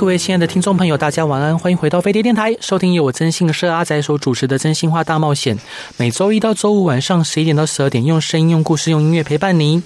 各位亲爱的听众朋友，大家晚安，欢迎回到飞碟电台，收听由我真心社阿仔所主持的《真心话大冒险》。每周一到周五晚上十一点到十二点，用声音、用故事、用音乐陪伴您。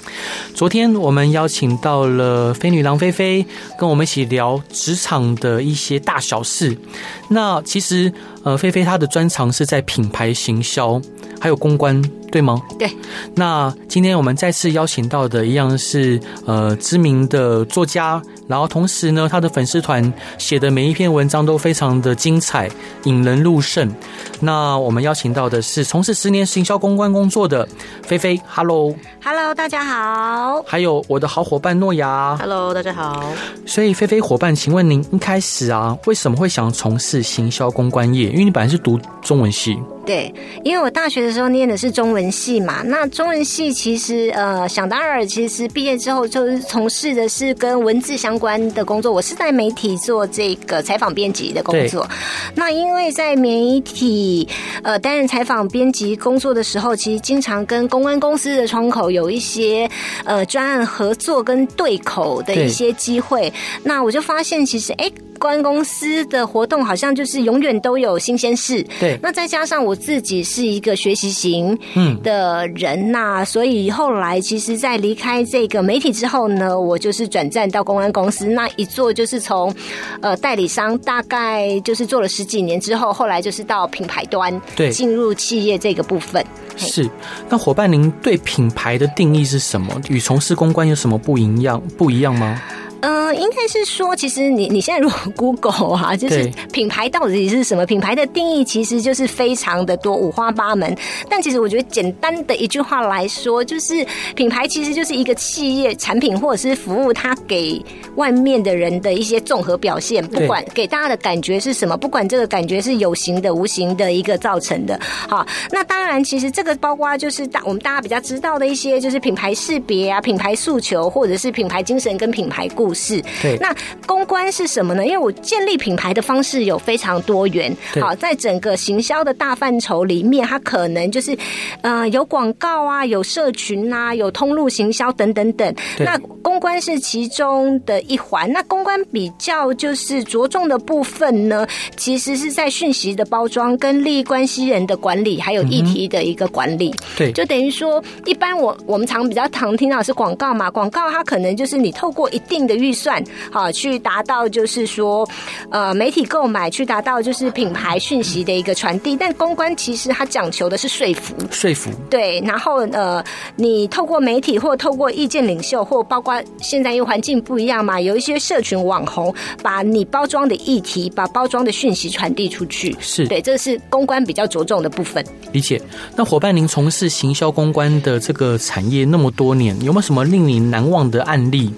昨天我们邀请到了飞女郎菲菲，跟我们一起聊职场的一些大小事。那其实，呃，菲菲她的专长是在品牌行销，还有公关，对吗？对。那今天我们再次邀请到的一样是呃知名的作家。然后同时呢，他的粉丝团写的每一篇文章都非常的精彩，引人入胜。那我们邀请到的是从事十年行销公关工作的菲菲，Hello，Hello，大家好。还有我的好伙伴诺亚，Hello，大家好。所以菲菲伙伴，请问您一开始啊，为什么会想从事行销公关业？因为你本来是读中文系。对，因为我大学的时候念的是中文系嘛，那中文系其实呃，想当然，其实毕业之后就是从事的是跟文字相关的工作。我是在媒体做这个采访编辑的工作。那因为在媒体呃担任采访编辑工作的时候，其实经常跟公关公司的窗口有一些呃专案合作跟对口的一些机会。那我就发现，其实哎。诶公关公司的活动好像就是永远都有新鲜事，对。那再加上我自己是一个学习型的人呐、啊，所以后来其实，在离开这个媒体之后呢，我就是转战到公关公司，那一做就是从呃代理商，大概就是做了十几年之后，后来就是到品牌端，对，进入企业这个部分。是。那伙伴，您对品牌的定义是什么？与从事公关有什么不一样？不一样吗？嗯、呃，应该是说，其实你你现在如果 Google 啊，就是品牌到底是什么？品牌的定义其实就是非常的多，五花八门。但其实我觉得简单的一句话来说，就是品牌其实就是一个企业产品或者是服务，它给外面的人的一些综合表现，不管给大家的感觉是什么，不管这个感觉是有形的、无形的一个造成的。好，那当然，其实这个包括就是大我们大家比较知道的一些，就是品牌识别啊、品牌诉求，或者是品牌精神跟品牌故事。是，对。那公关是什么呢？因为我建立品牌的方式有非常多元。好，在整个行销的大范畴里面，它可能就是，呃，有广告啊，有社群啊，有通路行销等等等。那公关是其中的一环。那公关比较就是着重的部分呢，其实是在讯息的包装、跟利益关系人的管理，还有议题的一个管理。对，就等于说，一般我我们常比较常听到是广告嘛，广告它可能就是你透过一定的。预算好，去达到就是说，呃，媒体购买去达到就是品牌讯息的一个传递。但公关其实它讲求的是说服，说服对。然后呃，你透过媒体或透过意见领袖，或包括现在因为环境不一样嘛，有一些社群网红，把你包装的议题，把包装的讯息传递出去，是对，这是公关比较着重的部分。理解。那伙伴，您从事行销公关的这个产业那么多年，有没有什么令你难忘的案例？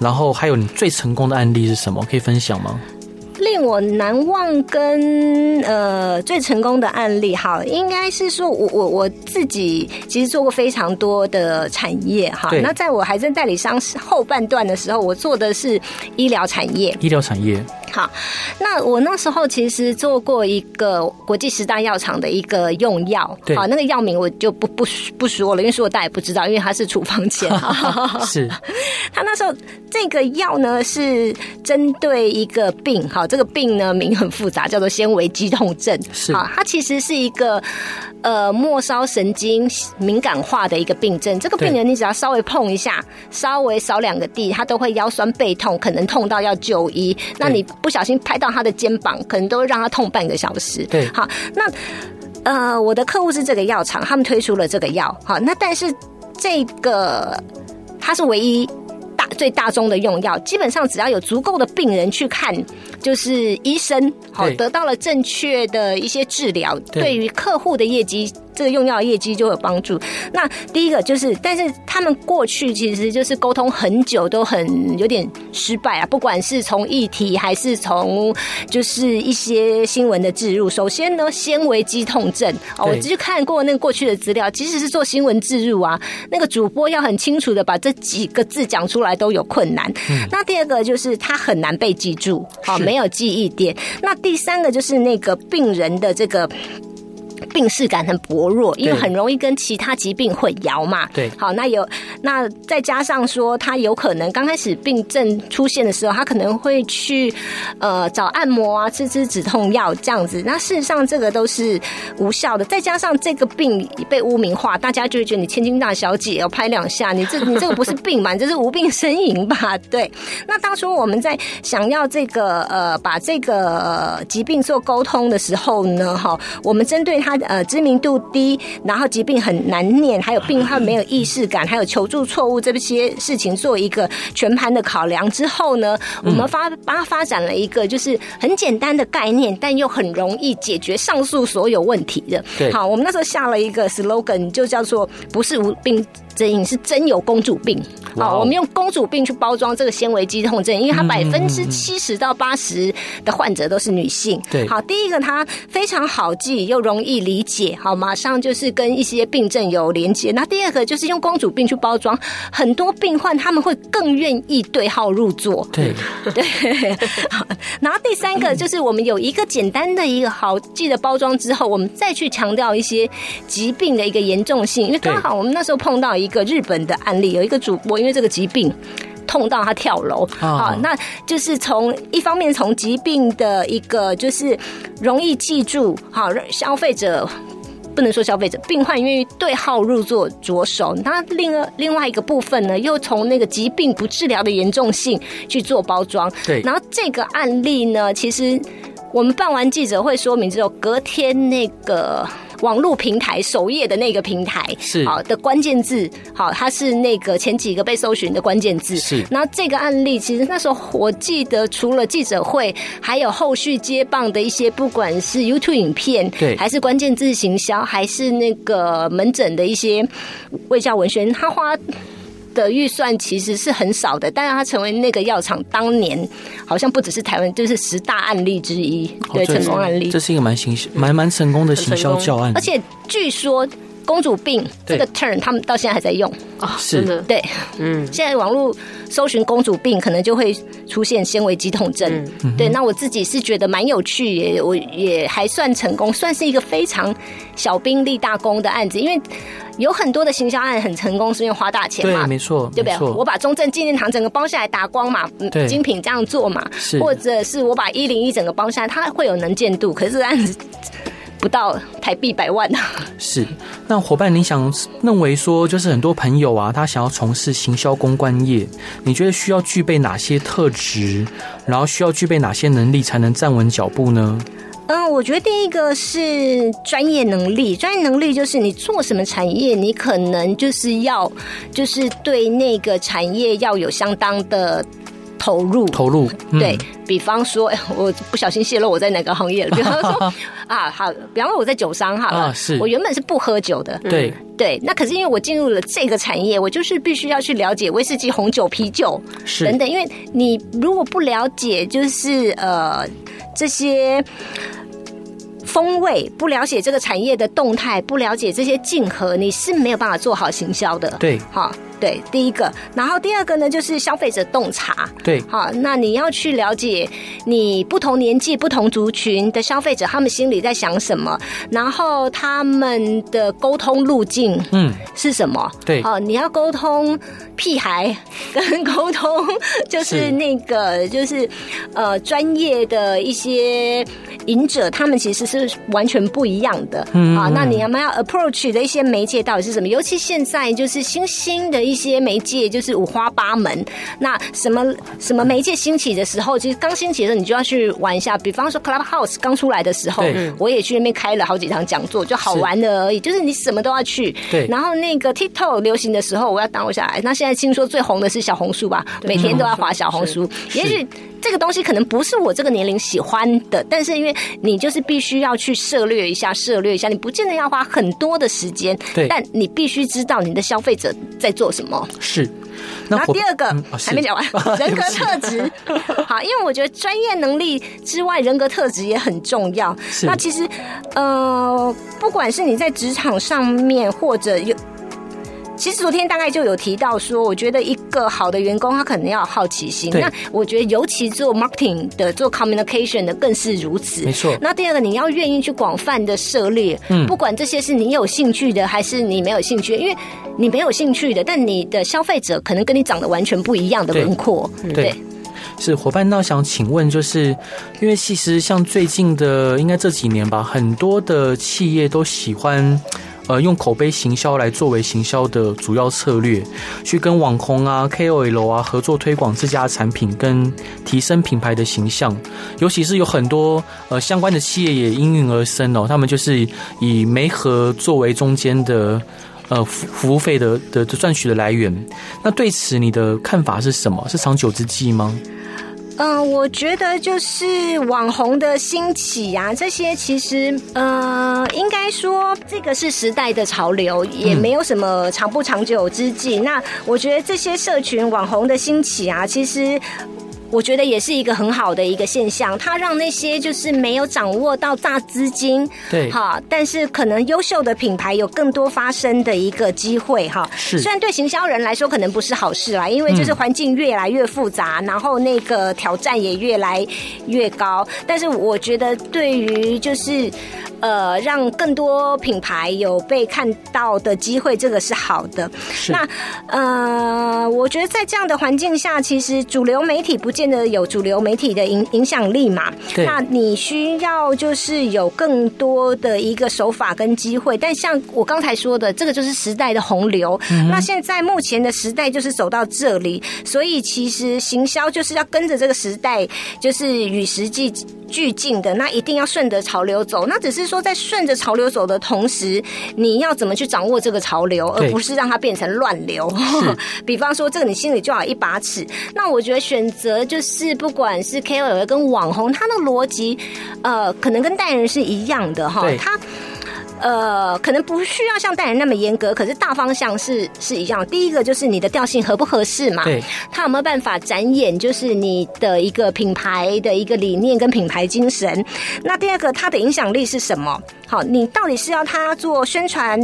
然后还有你最成功的案例是什么？可以分享吗？令我难忘跟呃最成功的案例，哈，应该是说我我我自己其实做过非常多的产业，哈。那在我还在代理商后半段的时候，我做的是医疗产业。医疗产业。好，那我那时候其实做过一个国际十大药厂的一个用药，好，那个药名我就不不不说了，因为说我大家也不知道，因为它是处方箋。是，他那时候这个药呢是针对一个病，好，这个病呢名很复杂，叫做纤维肌痛症。是，好，它其实是一个呃末梢神经敏感化的一个病症。这个病人你只要稍微碰一下，稍微扫两个地，他都会腰酸背痛，可能痛到要就医。那你。不小心拍到他的肩膀，可能都会让他痛半个小时。对，好，那呃，我的客户是这个药厂，他们推出了这个药。好，那但是这个它是唯一大最大宗的用药，基本上只要有足够的病人去看就是医生好得到了正确的一些治疗，对于客户的业绩。这个用药业绩就有帮助。那第一个就是，但是他们过去其实就是沟通很久，都很有点失败啊。不管是从议题还是从就是一些新闻的置入。首先呢，纤维肌痛症哦，我就看过那个过去的资料，即使是做新闻置入啊，那个主播要很清楚的把这几个字讲出来都有困难。嗯。那第二个就是他很难被记住，好，没有记忆点。那第三个就是那个病人的这个。病视感很薄弱，因为很容易跟其他疾病混淆嘛。对，好，那有那再加上说，他有可能刚开始病症出现的时候，他可能会去呃找按摩啊，吃吃止痛药这样子。那事实上这个都是无效的。再加上这个病被污名化，大家就会觉得你千金大小姐要拍两下，你这 你这个不是病嘛？你这是无病呻吟吧？对。那当初我们在想要这个呃把这个、呃、疾病做沟通的时候呢，哈，我们针对他。呃，知名度低，然后疾病很难念，还有病患没有意识感，还有求助错误这些事情，做一个全盘的考量之后呢，我们发把它发展了一个就是很简单的概念，但又很容易解决上述所有问题的。对，好，我们那时候下了一个 slogan，就叫做“不是无病”。真是真有公主病，啊.我们用公主病去包装这个纤维肌痛症，因为它百分之七十到八十的患者都是女性。对，好，第一个它非常好记又容易理解，好，马上就是跟一些病症有连接。那第二个就是用公主病去包装，很多病患他们会更愿意对号入座。对 对，然后第三个就是我们有一个简单的一个好记的包装之后，我们再去强调一些疾病的一个严重性，因为刚好我们那时候碰到一个日本的案例，有一个主播因为这个疾病痛到他跳楼。啊，那就是从一方面从疾病的一个就是容易记住，好，消费者不能说消费者，病患愿意对号入座着手，那另外另外一个部分呢，又从那个疾病不治疗的严重性去做包装，对，然后这个案例呢，其实我们办完记者会说明之后，隔天那个。网络平台首页的那个平台是好的关键字，好，它是那个前几个被搜寻的关键字。是，然后这个案例其实那时候我记得，除了记者会，还有后续接棒的一些，不管是 YouTube 影片，对，还是关键字行销，还是那个门诊的一些卫教文宣，他花。的预算其实是很少的，但是它成为那个药厂当年好像不只是台湾，就是十大案例之一，对，成功案例。这是一个蛮行蛮蛮成功的行销教案，而且据说。公主病这个 turn，他们到现在还在用。啊，是。的，对，嗯，现在网络搜寻公主病，可能就会出现纤维肌痛症，嗯，对，那我自己是觉得蛮有趣，也我也还算成功，算是一个非常小兵立大功的案子，因为有很多的行销案很成功，是因为花大钱嘛，对，没错，对不对？我把中正纪念堂整个包下来打光嘛，精品这样做嘛，或者是我把一零一整个包下来，它会有能见度，可是这案子。不到台币百万啊！是，那伙伴，你想认为说，就是很多朋友啊，他想要从事行销公关业，你觉得需要具备哪些特质，然后需要具备哪些能力，才能站稳脚步呢？嗯，我觉得第一个是专业能力，专业能力就是你做什么产业，你可能就是要，就是对那个产业要有相当的。投入投入，嗯、对，比方说，哎，我不小心泄露我在哪个行业了。比方说啊，好，比方说我在酒商哈，啊，是，我原本是不喝酒的，对对。那可是因为我进入了这个产业，我就是必须要去了解威士忌、红酒、啤酒等等。因为你如果不了解，就是呃这些风味，不了解这个产业的动态，不了解这些竞合，你是没有办法做好行销的。对，好。对，第一个，然后第二个呢，就是消费者洞察。对，好，那你要去了解你不同年纪、不同族群的消费者，他们心里在想什么，然后他们的沟通路径，嗯，是什么？对，哦，你要沟通屁孩，跟沟通就是那个，就是呃，专业的一些饮者，他们其实是完全不一样的。嗯，啊，那你要不要 approach 的一些媒介到底是什么？尤其现在就是新兴的。一些媒介就是五花八门。那什么什么媒介兴起的时候，其实刚兴起的时候，你就要去玩一下。比方说 Clubhouse 刚出来的时候，我也去那边开了好几场讲座，就好玩的而已。就是你什么都要去。对。然后那个 TikTok 流行的时候，我要挡我下来。那现在听说最红的是小红书吧？每天都要划小红书。也许这个东西可能不是我这个年龄喜欢的，但是因为你就是必须要去涉略一下，涉略一下，你不见得要花很多的时间。对。但你必须知道你的消费者在做什么。是。然后第二个、还没讲完，人格特质。好，因为我觉得专业能力之外，人格特质也很重要。那其实，呃，不管是你在职场上面，或者有。其实昨天大概就有提到说，我觉得一个好的员工他可能要有好奇心。那我觉得尤其做 marketing 的、做 communication 的更是如此。没错。那第二个，你要愿意去广泛的涉猎，嗯，不管这些是你有兴趣的还是你没有兴趣，因为你没有兴趣的，但你的消费者可能跟你长得完全不一样的轮廓。对，对是伙伴。那想请问，就是因为其实像最近的应该这几年吧，很多的企业都喜欢。呃，用口碑行销来作为行销的主要策略，去跟网红啊、KOL 啊合作推广自家产品，跟提升品牌的形象。尤其是有很多呃相关的企业也应运而生哦，他们就是以媒合作为中间的呃服服务费的的赚取的来源。那对此你的看法是什么？是长久之计吗？嗯、我觉得就是网红的兴起啊，这些其实呃，应该说这个是时代的潮流，也没有什么长不长久之计。那我觉得这些社群网红的兴起啊，其实。我觉得也是一个很好的一个现象，它让那些就是没有掌握到大资金，对，哈，但是可能优秀的品牌有更多发生的一个机会，哈。是。虽然对行销人来说可能不是好事啦，因为就是环境越来越复杂，嗯、然后那个挑战也越来越高，但是我觉得对于就是。呃，让更多品牌有被看到的机会，这个是好的。那呃，我觉得在这样的环境下，其实主流媒体不见得有主流媒体的影影响力嘛。对。那你需要就是有更多的一个手法跟机会。但像我刚才说的，这个就是时代的洪流。嗯。那现在目前的时代就是走到这里，所以其实行销就是要跟着这个时代，就是与时俱俱进的。那一定要顺着潮流走。那只是。说在顺着潮流走的同时，你要怎么去掌握这个潮流，而不是让它变成乱流？比方说，这个你心里就要有一把尺。那我觉得选择就是，不管是 KOL 跟网红，他的逻辑，呃，可能跟代言人是一样的哈。他。呃，可能不需要像代言人那么严格，可是大方向是是一样。第一个就是你的调性合不合适嘛？对，他有没有办法展演，就是你的一个品牌的一个理念跟品牌精神？那第二个，他的影响力是什么？好，你到底是要他做宣传，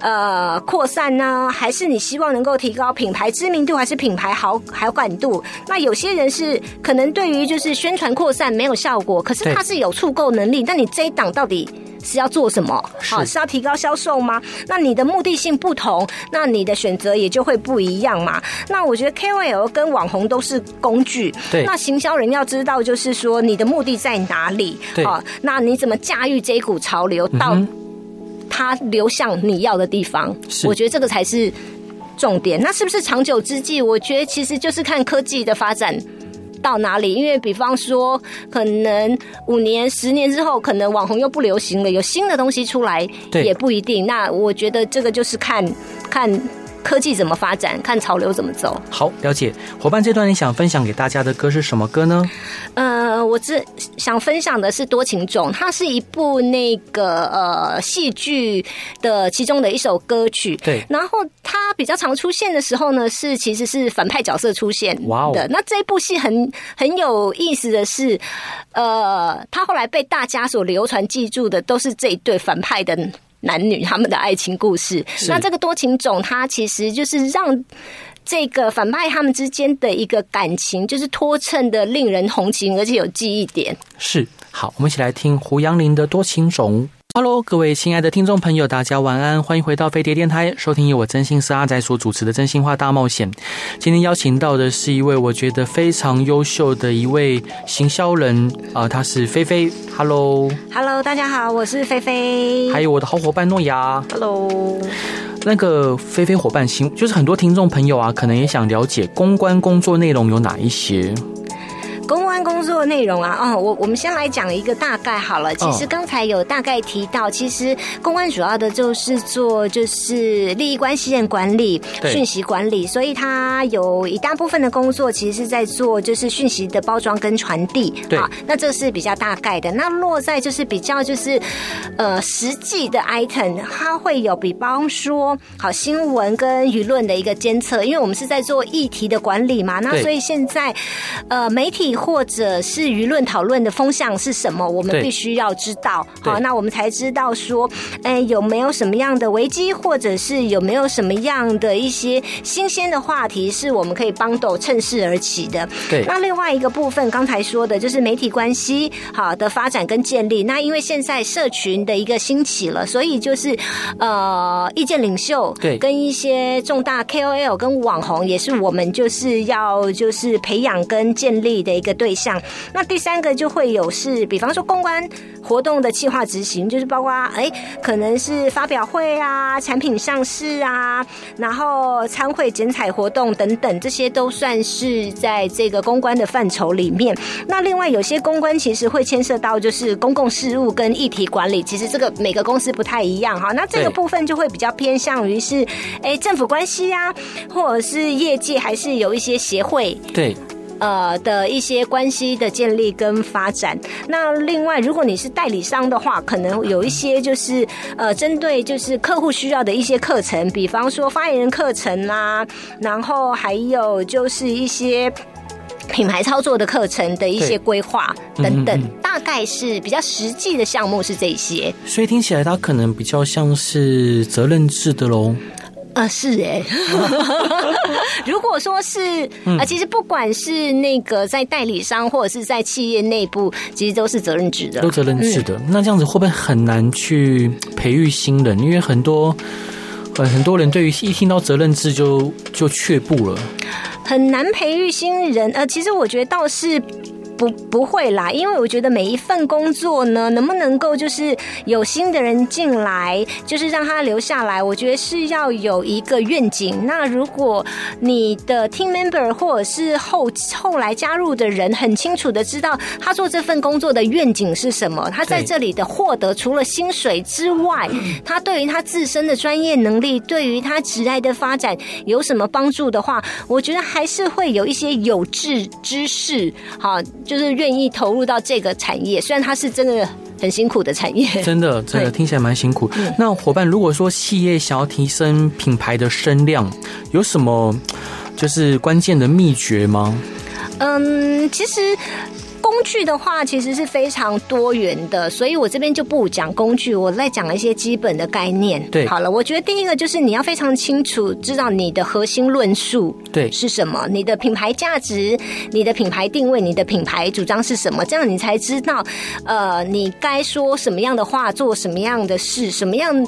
呃，扩散呢，还是你希望能够提高品牌知名度，还是品牌好好感度？那有些人是可能对于就是宣传扩散没有效果，可是他是有触购能力。那你这一档到底？是要做什么？好，是要提高销售吗？那你的目的性不同，那你的选择也就会不一样嘛。那我觉得 KOL 跟网红都是工具。对。那行销人要知道，就是说你的目的在哪里？对。好，那你怎么驾驭这一股潮流，到它流向你要的地方？是。我觉得这个才是重点。那是不是长久之计？我觉得其实就是看科技的发展。到哪里？因为比方说，可能五年、十年之后，可能网红又不流行了，有新的东西出来，也不一定。那我觉得这个就是看看。科技怎么发展？看潮流怎么走。好，了解。伙伴，这段你想分享给大家的歌是什么歌呢？呃，我这想分享的是《多情种》，它是一部那个呃戏剧的其中的一首歌曲。对。然后它比较常出现的时候呢，是其实是反派角色出现的。哇哦。那这一部戏很很有意思的是，呃，它后来被大家所流传记住的都是这一对反派的。男女他们的爱情故事，那这个多情种，它其实就是让这个反派他们之间的一个感情，就是托衬的令人同情，而且有记忆点。是，好，我们一起来听胡杨林的多情种。Hello，各位亲爱的听众朋友，大家晚安，欢迎回到飞碟电台，收听由我真心是阿仔所主持的真心话大冒险。今天邀请到的是一位我觉得非常优秀的一位行销人啊，他、呃、是菲菲。Hello，Hello，大家好，我是菲菲。还有我的好伙伴诺亚。Hello。那个菲菲伙伴，行就是很多听众朋友啊，可能也想了解公关工作内容有哪一些。公关工作内容啊，哦，我我们先来讲一个大概好了。其实刚才有大概提到，其实公关主要的就是做就是利益关系人管理、讯息管理，所以它有一大部分的工作其实是在做就是讯息的包装跟传递。对，那这是比较大概的。那落在就是比较就是呃实际的 item，它会有比方说好新闻跟舆论的一个监测，因为我们是在做议题的管理嘛。那所以现在呃媒体。或者是舆论讨论的风向是什么？我们必须要知道，好，那我们才知道说，哎，有没有什么样的危机，或者是有没有什么样的一些新鲜的话题，是我们可以帮斗趁势而起的。对。那另外一个部分，刚才说的就是媒体关系好的发展跟建立。那因为现在社群的一个兴起了，所以就是呃，意见领袖对，跟一些重大 KOL 跟网红，也是我们就是要就是培养跟建立的。一个对象，那第三个就会有是，比方说公关活动的计划执行，就是包括哎，可能是发表会啊、产品上市啊，然后参会剪彩活动等等，这些都算是在这个公关的范畴里面。那另外有些公关其实会牵涉到就是公共事务跟议题管理，其实这个每个公司不太一样哈。那这个部分就会比较偏向于是哎政府关系啊，或者是业界还是有一些协会对。呃的一些关系的建立跟发展。那另外，如果你是代理商的话，可能有一些就是呃，针对就是客户需要的一些课程，比方说发言人课程啊，然后还有就是一些 品牌操作的课程的一些规划等等，大概是比较实际的项目是这些。所以听起来它可能比较像是责任制的喽。啊，是哎。如果说是啊，其实不管是那个在代理商或者是在企业内部，其实都是责任制的，都责任制的。那这样子会不会很难去培育新人？因为很多很很多人对于一听到责任制就就却步了，很难培育新人。呃，其实我觉得倒是。不不会啦，因为我觉得每一份工作呢，能不能够就是有新的人进来，就是让他留下来，我觉得是要有一个愿景。那如果你的 team member 或者是后后来加入的人很清楚的知道他做这份工作的愿景是什么，他在这里的获得除了薪水之外，他对于他自身的专业能力，对于他职业的发展有什么帮助的话，我觉得还是会有一些有志之士，好。就是愿意投入到这个产业，虽然它是真的很辛苦的产业，真的真的听起来蛮辛苦。那伙伴，如果说企业想要提升品牌的声量，有什么就是关键的秘诀吗？嗯，其实。工具的话，其实是非常多元的，所以我这边就不讲工具，我再讲一些基本的概念。对，好了，我觉得第一个就是你要非常清楚知道你的核心论述对是什么，你的品牌价值、你的品牌定位、你的品牌主张是什么，这样你才知道，呃，你该说什么样的话，做什么样的事，什么样。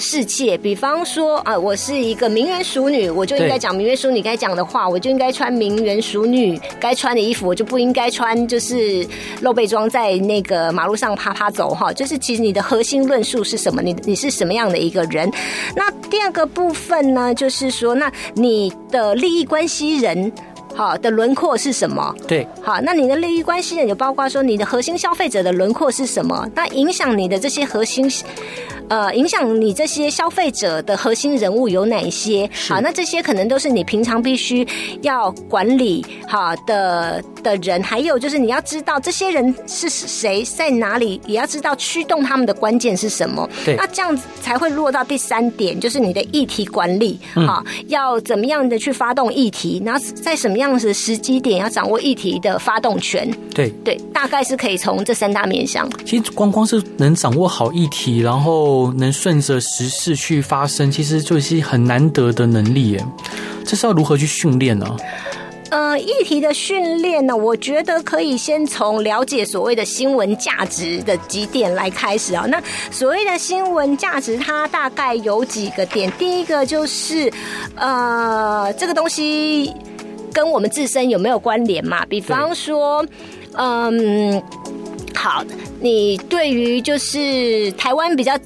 世界，比方说啊，我是一个名媛淑女，我就应该讲名媛淑女该讲的话，我就应该穿名媛淑女该穿的衣服，我就不应该穿就是露背装在那个马路上趴趴走哈。就是其实你的核心论述是什么？你你是什么样的一个人？那第二个部分呢，就是说，那你的利益关系人好的轮廓是什么？对，好，那你的利益关系人就包括说你的核心消费者的轮廓是什么？那影响你的这些核心。呃，影响你这些消费者的核心人物有哪些？好，那这些可能都是你平常必须要管理好的的人，还有就是你要知道这些人是谁，在哪里，也要知道驱动他们的关键是什么。对，那这样子才会落到第三点，就是你的议题管理。好，嗯，要怎么样的去发动议题，然后在什么样的时机点要掌握议题的发动权。对对，大概是可以从这三大面向。其实光光是能掌握好议题，然后。能顺着时事去发生，其实就是很难得的能力耶。这是要如何去训练呢？呃，议题的训练呢，我觉得可以先从了解所谓的新闻价值的几点来开始啊。那所谓的新闻价值，它大概有几个点。第一个就是，呃，这个东西跟我们自身有没有关联嘛？比方说，嗯，好，你对于就是台湾比较。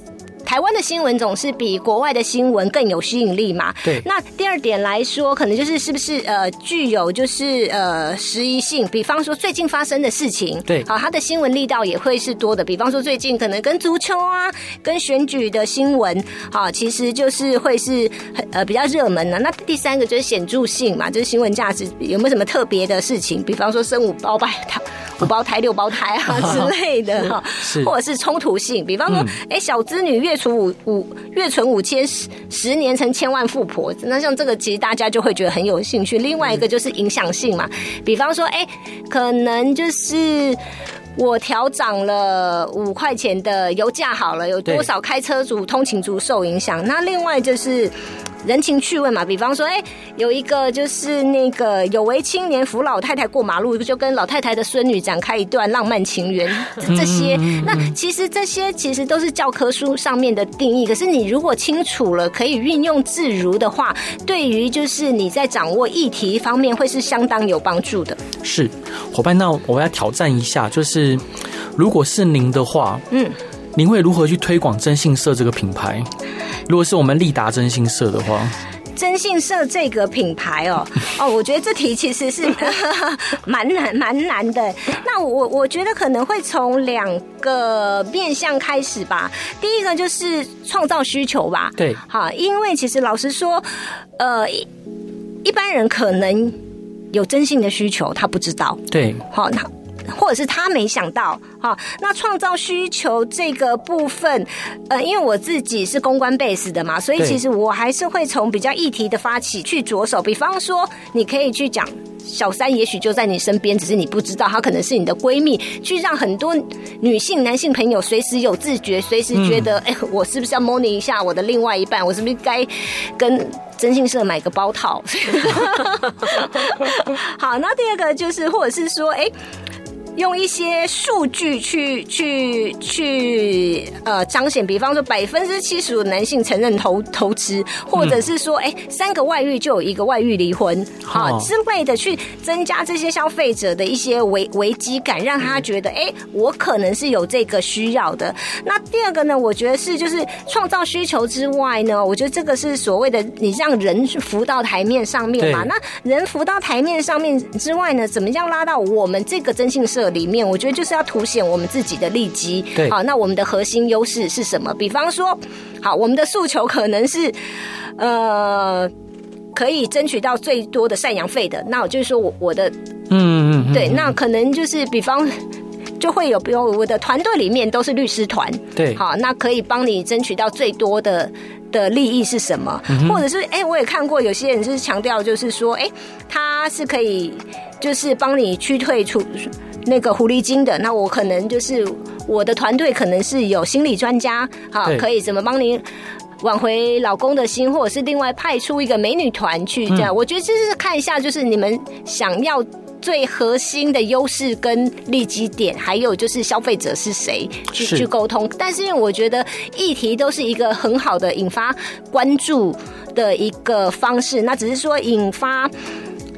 台湾的新闻总是比国外的新闻更有吸引力嘛。对。那第二点来说，可能就是是不是呃具有就是呃时宜性，比方说最近发生的事情，对，好，它的新闻力道也会是多的。比方说最近可能跟足球啊、跟选举的新闻，好，其实就是会是很呃比较热门的。那第三个就是显著性嘛，就是新闻价值有没有什么特别的事情？比方说生五胞胎、五胞胎、六胞胎啊 之类的哈，或者是冲突性，比方说哎、嗯、小资女月存五五月存五千十十年成千万富婆，那像这个其实大家就会觉得很有兴趣。另外一个就是影响性嘛，比方说哎可能就是。我调涨了五块钱的油价，好了，有多少开车族、通勤族受影响？那另外就是。人情趣味嘛，比方说，哎、欸，有一个就是那个有为青年扶老太太过马路，就跟老太太的孙女展开一段浪漫情缘，这些，那其实这些其实都是教科书上面的定义。可是你如果清楚了，可以运用自如的话，对于就是你在掌握议题方面会是相当有帮助的。是，伙伴，那我要挑战一下，就是如果是您的话，嗯。您会如何去推广征信社这个品牌？如果是我们利达征信社的话，征信社这个品牌哦 哦，我觉得这题其实是 蛮难蛮难的。那我我觉得可能会从两个面向开始吧。第一个就是创造需求吧。对，好，因为其实老实说，呃，一般人可能有征信的需求，他不知道。对，好，那。或者是他没想到，哈，那创造需求这个部分，呃，因为我自己是公关 base 的嘛，所以其实我还是会从比较议题的发起去着手。比方说，你可以去讲小三，也许就在你身边，只是你不知道，她可能是你的闺蜜，去让很多女性、男性朋友随时有自觉，随时觉得，哎、我是不是要 money 一下我的另外一半？我是不是该跟征信社买个包套？好，那第二个就是，或者是说，哎、欸。用一些数据去去去呃彰显，比方说百分之七十五的男性承认投投资，或者是说哎、欸、三个外遇就有一个外遇离婚啊之类的，去增加这些消费者的一些危危机感，让他觉得哎、欸、我可能是有这个需要的。那第二个呢，我觉得是就是创造需求之外呢，我觉得这个是所谓的你让人浮到台面上面嘛。那人浮到台面上面之外呢，怎么样拉到我们这个征信社？里面，我觉得就是要凸显我们自己的利基。对，好，那我们的核心优势是什么？比方说，好，我们的诉求可能是，呃，可以争取到最多的赡养费的。那我就是说我我的，嗯嗯嗯，对，那可能就是比方就会有，比如我的团队里面都是律师团，对，好，那可以帮你争取到最多的的利益是什么？嗯、或者是哎、欸，我也看过有些人就是强调，就是说，哎、欸，他是可以就是帮你驱退出。那个狐狸精的，那我可能就是我的团队可能是有心理专家，好，可以怎么帮您挽回老公的心，或者是另外派出一个美女团去这样。嗯、我觉得就是看一下，就是你们想要最核心的优势跟利基点，还有就是消费者是谁去去沟通。但是因为我觉得议题都是一个很好的引发关注的一个方式，那只是说引发。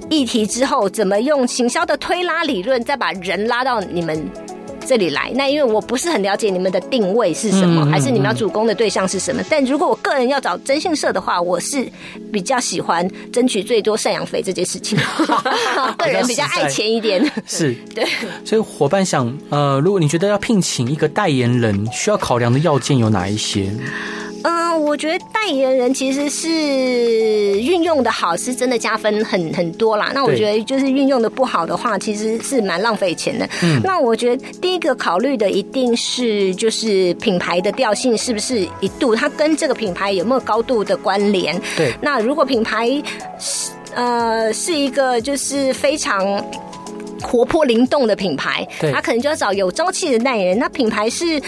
议题之后，怎么用行销的推拉理论，再把人拉到你们这里来？那因为我不是很了解你们的定位是什么，还是你们要主攻的对象是什么？但如果我个人要找征信社的话，我是比较喜欢争取最多赡养费这件事情。个人比较爱钱一点，是 对。所以伙伴想，呃，如果你觉得要聘请一个代言人，需要考量的要件有哪一些？嗯，我觉得代言人其实是运用的好，是真的加分很很多啦。那我觉得就是运用的不好的话，其实是蛮浪费钱的。嗯，那我觉得第一个考虑的一定是就是品牌的调性是不是一度，它跟这个品牌有没有高度的关联？对。那如果品牌是呃是一个就是非常。活泼灵动的品牌，他可能就要找有朝气的代言人。那品牌是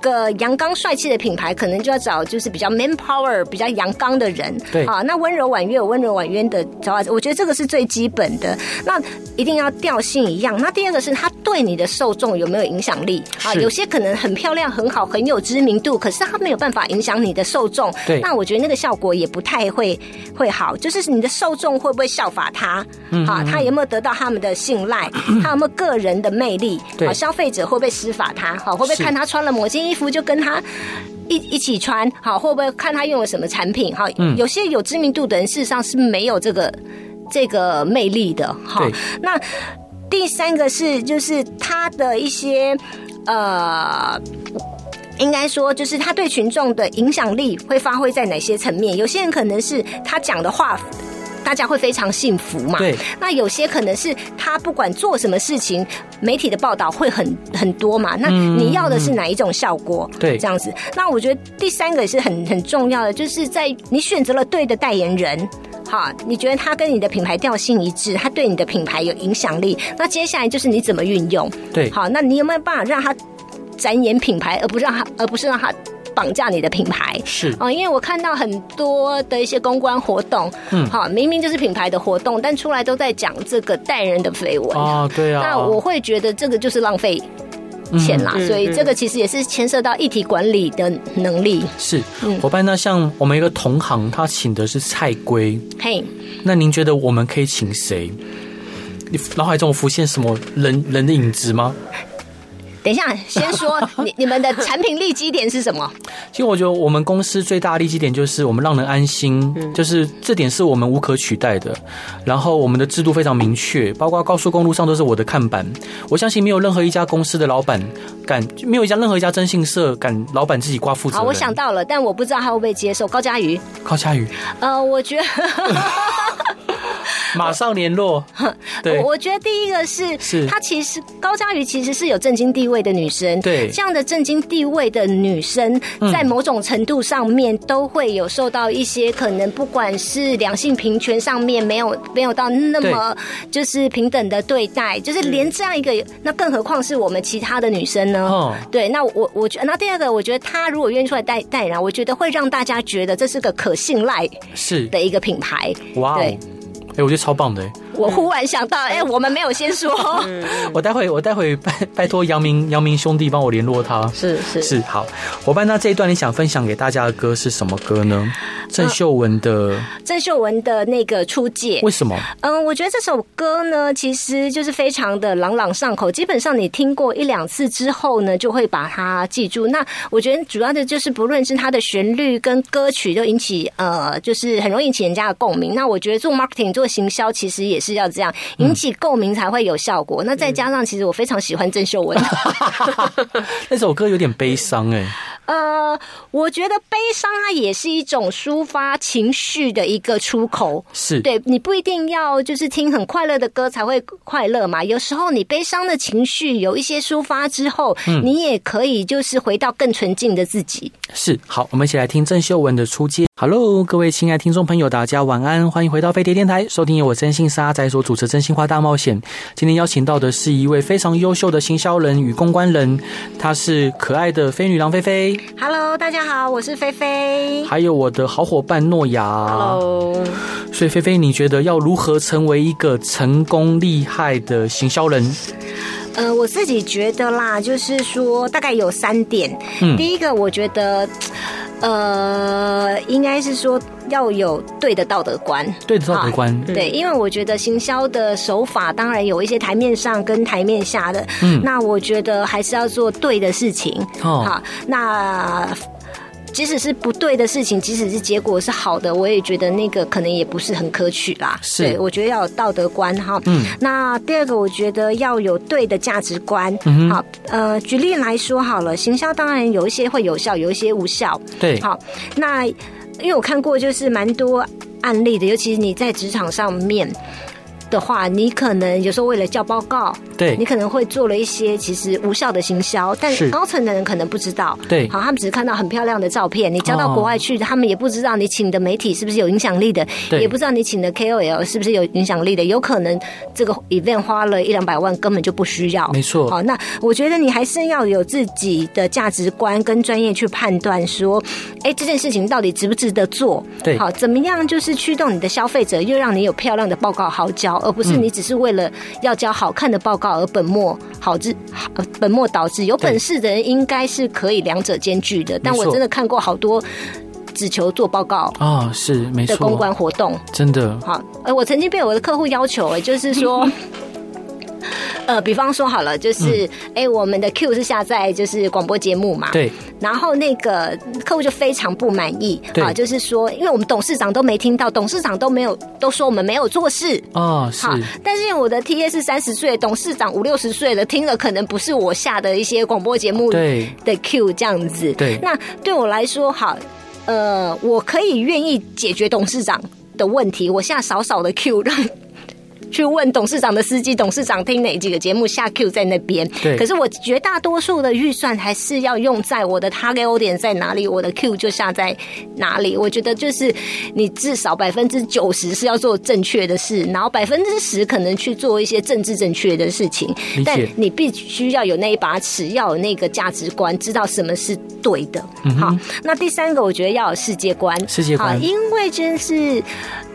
个阳刚帅气的品牌，可能就要找就是比较 man power、比较阳刚的人。对啊，那温柔婉约有温柔婉约的找，我觉得这个是最基本的。那一定要调性一样。那第二个是他对你的受众有没有影响力啊？有些可能很漂亮、很好、很有知名度，可是他没有办法影响你的受众。对，那我觉得那个效果也不太会会好。就是你的受众会不会效法他？啊，他有没有得到他们的信赖？他有没有个人的魅力？对，消费者会不会施法他？好，会不会看他穿了某件衣服就跟他一一起穿？好，会不会看他用了什么产品？好，有些有知名度的人事实上是没有这个这个魅力的。好，那第三个是就是他的一些呃。应该说，就是他对群众的影响力会发挥在哪些层面？有些人可能是他讲的话，大家会非常幸福嘛。对。那有些可能是他不管做什么事情，媒体的报道会很很多嘛。那你要的是哪一种效果？对，这样子。那我觉得第三个也是很很重要的，就是在你选择了对的代言人，哈，你觉得他跟你的品牌调性一致，他对你的品牌有影响力。那接下来就是你怎么运用？对。好，那你有没有办法让他？展演品牌，而不是让他，而不是让他绑架你的品牌。是啊，因为我看到很多的一些公关活动，嗯，好，明明就是品牌的活动，但出来都在讲这个代言人的绯闻啊，对啊。那我会觉得这个就是浪费钱啦，嗯、所以这个其实也是牵涉到议题管理的能力。是，伙伴，那像我们一个同行，他请的是蔡龟，嘿，那您觉得我们可以请谁？你脑海中浮现什么人人的影子吗？等一下，先说 你你们的产品利基点是什么？其实我觉得我们公司最大的利基点就是我们让人安心，就是这点是我们无可取代的。然后我们的制度非常明确，包括高速公路上都是我的看板。我相信没有任何一家公司的老板敢，没有一家任何一家征信社敢老板自己挂负责。好，我想到了，但我不知道他会不会接受。高佳瑜，高佳瑜，呃，我觉得。马上联络。对，我觉得第一个是，是她其实高佳瑜其实是有正经地位的女生。对，这样的正经地位的女生，在某种程度上面都会有受到一些可能，不管是两性平权上面没有没有到那么就是平等的对待，就是连这样一个，那更何况是我们其他的女生呢？哦，对，那我我觉得，那第二个，我觉得她如果愿意出来带带人，我觉得会让大家觉得这是个可信赖是的一个品牌。哇，对。哎、欸，我觉得超棒的哎！我忽然想到，哎、欸，我们没有先说。我待会我待会拜拜托杨明杨明兄弟帮我联络他。是是是，好伙伴，那这一段你想分享给大家的歌是什么歌呢？郑秀文的郑、呃、秀文的那个出界。为什么？嗯，我觉得这首歌呢，其实就是非常的朗朗上口。基本上你听过一两次之后呢，就会把它记住。那我觉得主要的就是，不论是它的旋律跟歌曲，都引起呃，就是很容易引起人家的共鸣。那我觉得做 marketing 做做行销其实也是要这样引起共鸣才会有效果。嗯、那再加上，其实我非常喜欢郑秀文，那首歌有点悲伤哎。呃，我觉得悲伤它也是一种抒发情绪的一个出口。是对，你不一定要就是听很快乐的歌才会快乐嘛。有时候你悲伤的情绪有一些抒发之后，嗯，你也可以就是回到更纯净的自己。是，好，我们一起来听郑秀文的初戒。Hello，各位亲爱听众朋友，大家晚安，欢迎回到飞碟电台，收听由我真心是阿仔所主持《真心话大冒险》。今天邀请到的是一位非常优秀的行销人与公关人，她是可爱的飞女郎菲菲。Hello，大家好，我是菲菲。还有我的好伙伴诺亚。Hello。所以菲菲，你觉得要如何成为一个成功厉害的行销人？呃，我自己觉得啦，就是说大概有三点。嗯，第一个，我觉得。呃，应该是说要有对的道德观，对的道德观，啊，对，因为我觉得行销的手法当然有一些台面上跟台面下的，嗯，那我觉得还是要做对的事情，哦，好，那。即使是不对的事情，即使是结果是好的，我也觉得那个可能也不是很可取啦。是，对，我觉得要有道德观哈。嗯。那第二个，我觉得要有对的价值观。嗯。好，呃，举例来说好了，行销当然有一些会有效，有一些无效。对。好，那因为我看过就是蛮多案例的，尤其是你在职场上面。的话，你可能有时候为了交报告，对，你可能会做了一些其实无效的行销，但高层的人可能不知道，对，好，他们只是看到很漂亮的照片，你交到国外去，他们也不知道你请的媒体是不是有影响力的，也不知道你请的 KOL 是不是有影响力的，有可能这个 event 花了一两百万根本就不需要，没错，好，那我觉得你还是要有自己的价值观跟专业去判断说，哎，这件事情到底值不值得做，对，好，怎么样就是驱动你的消费者，又让你有漂亮的报告好交。而不是你只是为了要交好看的报告而本末好之，本末倒置。有本事的人应该是可以两者兼具的。但我真的看过好多只求做报告啊，是没错的公关活动，真的好。呃，我曾经被我的客户要求，哎，就是说。呃，比方说好了，就是哎、嗯欸，我们的 Q 是下载就是广播节目嘛，对。然后那个客户就非常不满意，啊，就是说，因为我们董事长都没听到，董事长都没有都说我们没有做事哦，是。但是我的 TA 是三十岁，董事长五六十岁了，听了可能不是我下的一些广播节目的 Q 这样子，对。那对我来说，好，呃，我可以愿意解决董事长的问题，我下少少的 Q 让。去问董事长的司机，董事长听哪几个节目下 Q 在那边。对。可是我绝大多数的预算还是要用在我的 target audience 在哪里，我的 Q 就下在哪里。我觉得就是你至少百分之九十是要做正确的事，然后百分之十可能去做一些政治正确的事情。但你必须要有那一把尺，要有那个价值观，知道什么是对的。嗯。好，那第三个我觉得要有世界观。世界观。因为就是。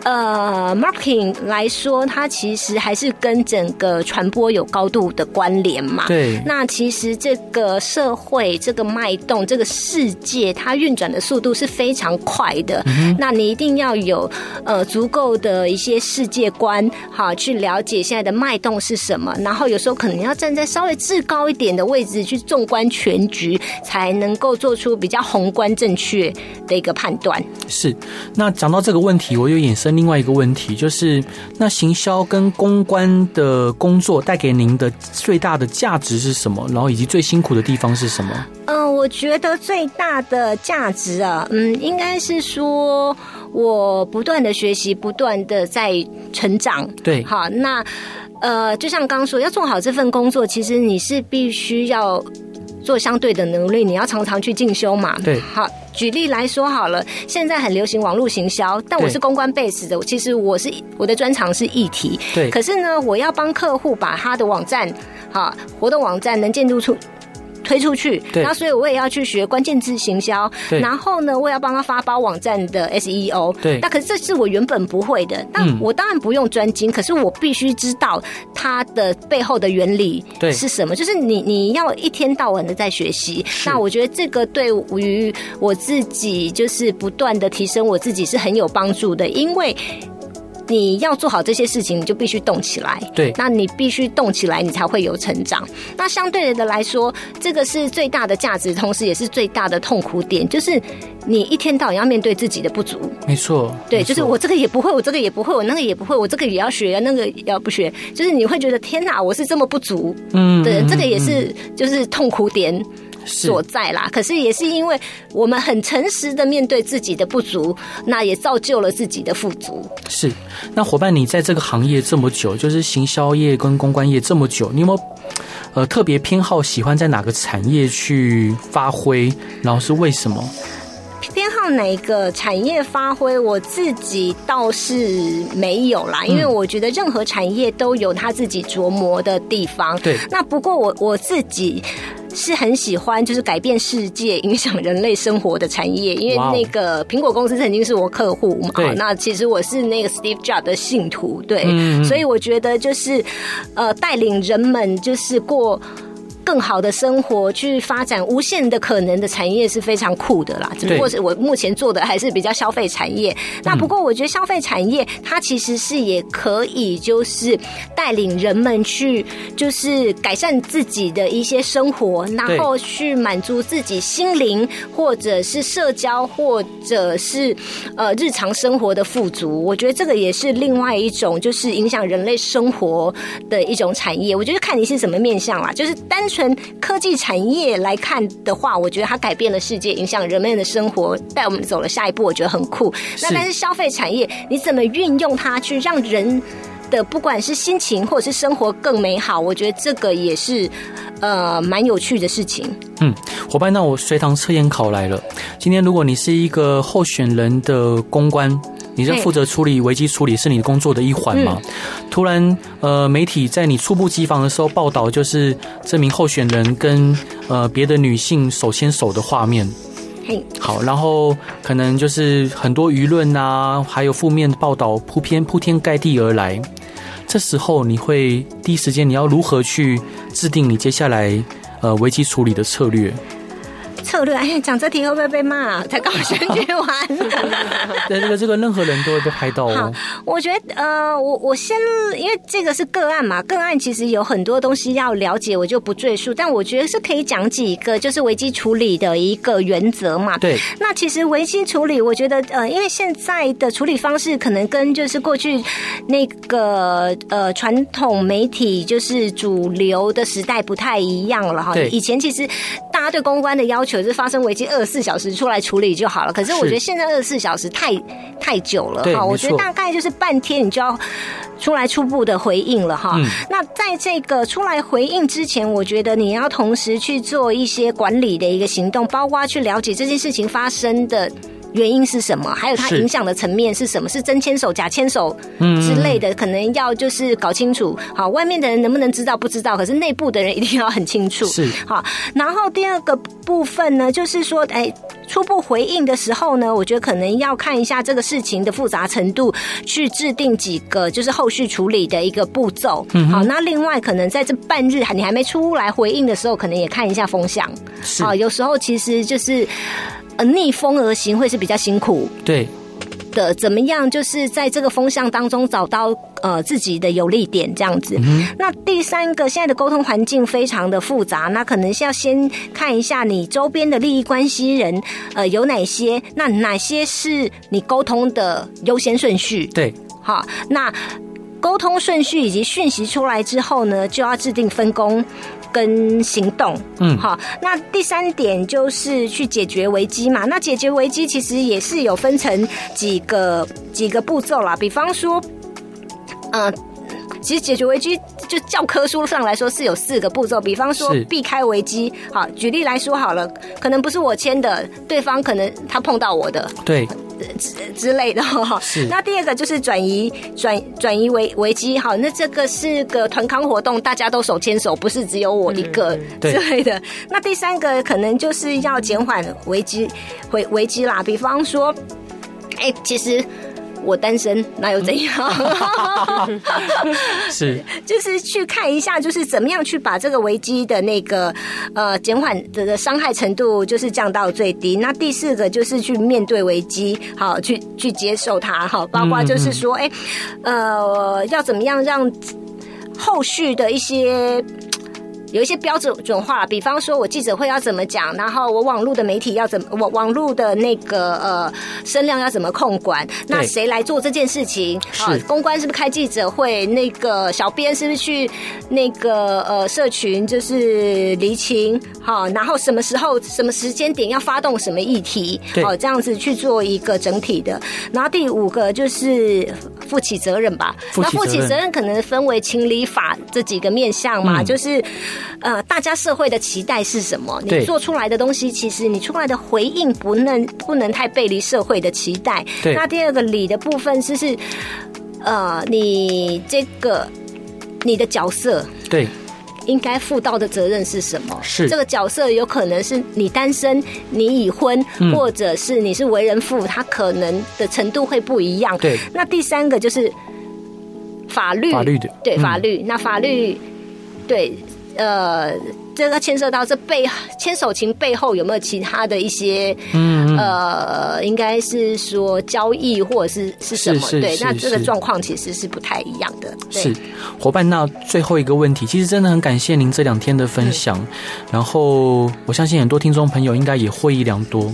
呃，marketing 来说，它其实还是跟整个传播有高度的关联嘛。对。那其实这个社会、这个脉动、这个世界，它运转的速度是非常快的。嗯。那你一定要有呃足够的一些世界观，好去了解现在的脉动是什么。然后有时候可能要站在稍微至高一点的位置去纵观全局，才能够做出比较宏观正确的一个判断。是。那讲到这个问题，我有衍生。另外一个问题就是，那行销跟公关的工作带给您的最大的价值是什么？然后以及最辛苦的地方是什么？嗯、呃，我觉得最大的价值啊，嗯，应该是说我不断的学习，不断的在成长。对，好，那呃，就像刚刚说，要做好这份工作，其实你是必须要做相对的努力，你要常常去进修嘛。对，好。举例来说好了，现在很流行网络行销，但我是公关 base 的，其实我是我的专长是议题，对。可是呢，我要帮客户把他的网站，哈，活动网站能建筑出。推出去，然后所以我也要去学关键字行销，然后呢，我也要帮他发包网站的 SEO，对。那可是这是我原本不会的，但我当然不用专精，可是我必须知道它的背后的原理是什么。就是你你要一天到晚的在学习，那我觉得这个对于我自己就是不断的提升我自己是很有帮助的，因为。你要做好这些事情，你就必须动起来。对，那你必须动起来，你才会有成长。那相对的来说，这个是最大的价值，同时也是最大的痛苦点，就是你一天到晚要面对自己的不足。没错，对，就是我这个也不会，我这个也不会，我那个也不会，我这个也要学，那个也要不学，就是你会觉得天哪，我是这么不足。嗯，对，这个也是就是痛苦点。所在啦，可是也是因为我们很诚实的面对自己的不足，那也造就了自己的富足。是，那伙伴，你在这个行业这么久，就是行销业跟公关业这么久，你有没有呃特别偏好喜欢在哪个产业去发挥？然后是为什么？偏好哪一个产业发挥？我自己倒是没有啦，因为我觉得任何产业都有他自己琢磨的地方。对，那不过我我自己。是很喜欢，就是改变世界、影响人类生活的产业。因为那个苹果公司曾经是我客户嘛，对，那其实我是那个 Steve Jobs 的信徒，对，嗯，所以我觉得就是呃，带领人们就是过。更好的生活，去发展无限的可能的产业是非常酷的啦。只不过是我目前做的还是比较消费产业。那不过我觉得消费产业它其实是也可以，就是带领人们去，就是改善自己的一些生活，然后去满足自己心灵或者是社交或者是呃日常生活的富足。我觉得这个也是另外一种，就是影响人类生活的一种产业。我觉得看你是什么面向啦，就是单纯。从科技产业来看的话，我觉得它改变了世界，影响人们的生活，带我们走了下一步，我觉得很酷。那但是消费产业，你怎么运用它去让人的不管是心情或者是生活更美好？我觉得这个也是呃蛮有趣的事情。嗯，伙伴，那我随堂测验考来了。今天如果你是一个候选人的公关。你是负责处理危机处理是你工作的一环吗？嗯、突然，呃，媒体在你猝不及防的时候报道，就是这名候选人跟呃别的女性手牵手的画面。嘿，好，然后可能就是很多舆论啊，还有负面报道铺天铺天盖地而来。这时候，你会第一时间你要如何去制定你接下来呃危机处理的策略？策略。哎，讲这题会不会被骂？才刚选举完。对，这个这个任何人都会被拍到哦。好，我觉得呃，我我先，因为这个是个案嘛，个案其实有很多东西要了解，我就不赘述。但我觉得是可以讲几个，就是危机处理的一个原则嘛。对。那其实危机处理，我觉得呃，因为现在的处理方式可能跟就是过去那个呃传统媒体就是主流的时代不太一样了哈。对。以前其实大家对公关的要求是发生危机二十四小时出来处理就好了。可是我觉得现在二十四小时太太久了哈。我觉得大概就是半天你就要出来初步的回应了哈。嗯。那在这个出来回应之前，我觉得你要同时去做一些管理的一个行动，包括去了解这件事情发生的。原因是什么？还有它影响的层面是什么？是真牵手、假牵手之类的，可能要就是搞清楚。好，外面的人能不能知道？不知道。可是内部的人一定要很清楚。是好。然后第二个部分呢，就是说，哎，初步回应的时候呢，我觉得可能要看一下这个事情的复杂程度，去制定几个就是后续处理的一个步骤。嗯。好，那另外可能在这半日你还没出来回应的时候，可能也看一下风向。是。好，有时候其实就是。呃，逆风而行会是比较辛苦，对的。怎么样？就是在这个风向当中找到呃自己的有利点，这样子。嗯。那第三个，现在的沟通环境非常的复杂，那可能是要先看一下你周边的利益关系人呃有哪些，那哪些是你沟通的优先顺序？对，好，那沟通顺序以及讯息出来之后呢，就要制定分工。跟行动，嗯，好，那第三点就是去解决危机嘛。那解决危机其实也是有分成几个几个步骤啦。比方说，嗯、呃，其实解决危机就教科书上来说是有四个步骤。比方说避开危机，好，举例来说好了，可能不是我签的，对方可能他碰到我的，对。之之类的哈，是。那第二个就是转移转转移危危机，哈，那这个是个团康活动，大家都手牵手，不是只有我一个之类的。那第三个可能就是要减缓危机危危机啦，比方说，哎，其实。我单身，那又怎样？是，就是去看一下，就是怎么样去把这个危机的那个呃减缓的的伤害程度，就是降到最低。那第四个就是去面对危机，好，去去接受它，好，包括就是说，哎、嗯嗯，呃，要怎么样让后续的一些。有一些标准准化，比方说我记者会要怎么讲，然后我网络的媒体要怎么，我网络的那个呃声量要怎么控管，那谁来做这件事情？是公关是不是开记者会？那个小编是不是去那个呃社群就是厘清？好，然后什么时候、什么时间点要发动什么议题？好，这样子去做一个整体的。然后第五个就是负起责任吧。那负起责任可能分为情理法这几个面向嘛，嗯、就是。呃，大家社会的期待是什么？你做出来的东西，其实你出来的回应不能不能太背离社会的期待。对。那第二个理的部分是是，呃，你这个你的角色对，应该负到的责任是什么？是这个角色有可能是你单身，你已婚，嗯、或者是你是为人父，他可能的程度会不一样。对。那第三个就是法律，法律的对法律，嗯、那法律对。呃，这个牵涉到这背牵手情背后有没有其他的一些，嗯，呃，应该是说交易或者是是什么？对，那这个状况其实是不太一样的。是伙伴，那最后一个问题，其实真的很感谢您这两天的分享，嗯、然后我相信很多听众朋友应该也获益良多。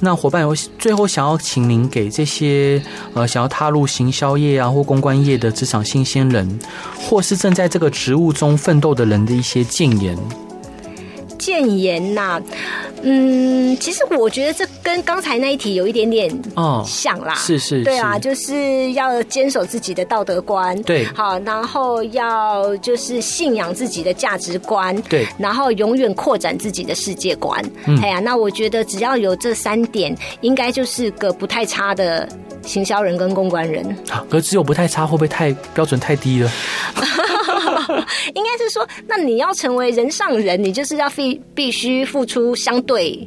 那伙伴，我最后想要请您给这些呃想要踏入行销业啊或公关业的职场新鲜人，或是正在这个职务中奋斗的人的一些建言。建言呐、啊，嗯，其实我觉得这跟刚才那一题有一点点哦像啦，是是，对啊，就是要坚守自己的道德观，对，好，然后要就是信仰自己的价值观，对，然后永远扩展自己的世界观，嗯，哎呀，那我觉得只要有这三点，应该就是个不太差的行销人跟公关人。好，可是只有不太差，会不会太标准太低了？应该是说，那你要成为人上人，你就是要必必须付出相对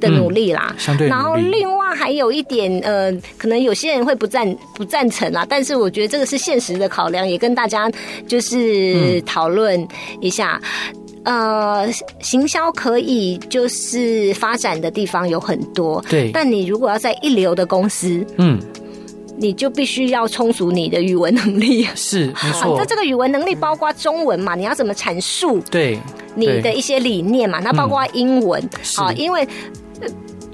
的努力啦。嗯、相对，然后另外还有一点，呃，可能有些人会不赞不赞成啦，但是我觉得这个是现实的考量，也跟大家就是讨论一下。嗯呃，行销可以就是发展的地方有很多，对。但你如果要在一流的公司，嗯，你就必须要充足你的语文能力，是没错。那这个语文能力包括中文嘛？你要怎么阐述？对，你的一些理念嘛？那包括英文啊，因为。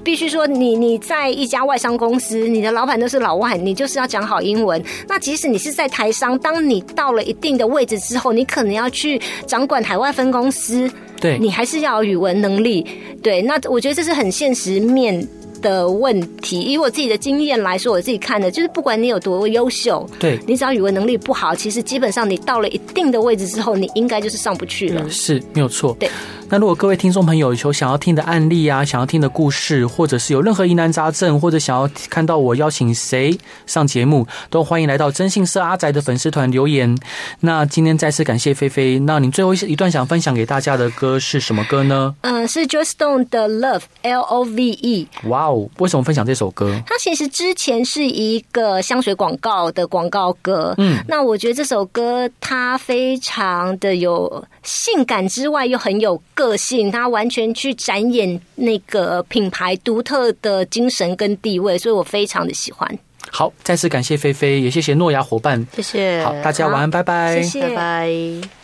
必须说，你你在一家外商公司，你的老板都是老外，你就是要讲好英文。那即使你是在台商，当你到了一定的位置之后，你可能要去掌管海外分公司，对，你还是要有语文能力。对，那我觉得这是很现实面的问题。以我自己的经验来说，我自己看的就是，不管你有多优秀，对，你只要语文能力不好，其实基本上你到了一定的位置之后，你应该就是上不去了。是没有错。对。那如果各位听众朋友有想要听的案例啊，想要听的故事，或者是有任何疑难杂症，或者想要看到我邀请谁上节目，都欢迎来到征信社阿宅的粉丝团留言。那今天再次感谢菲菲。那你最后一一段想分享给大家的歌是什么歌呢？嗯、呃，是 Joss Stone 的 Love L O V E。哇哦，为什么分享这首歌？它其实之前是一个香水广告的广告歌。嗯，那我觉得这首歌它非常的有性感之外，又很有。个性，它完全去展演那个品牌独特的精神跟地位，所以我非常的喜欢。好，再次感谢菲菲，也谢谢诺亚伙伴，谢谢。好，大家晚安，拜拜，谢谢，拜拜。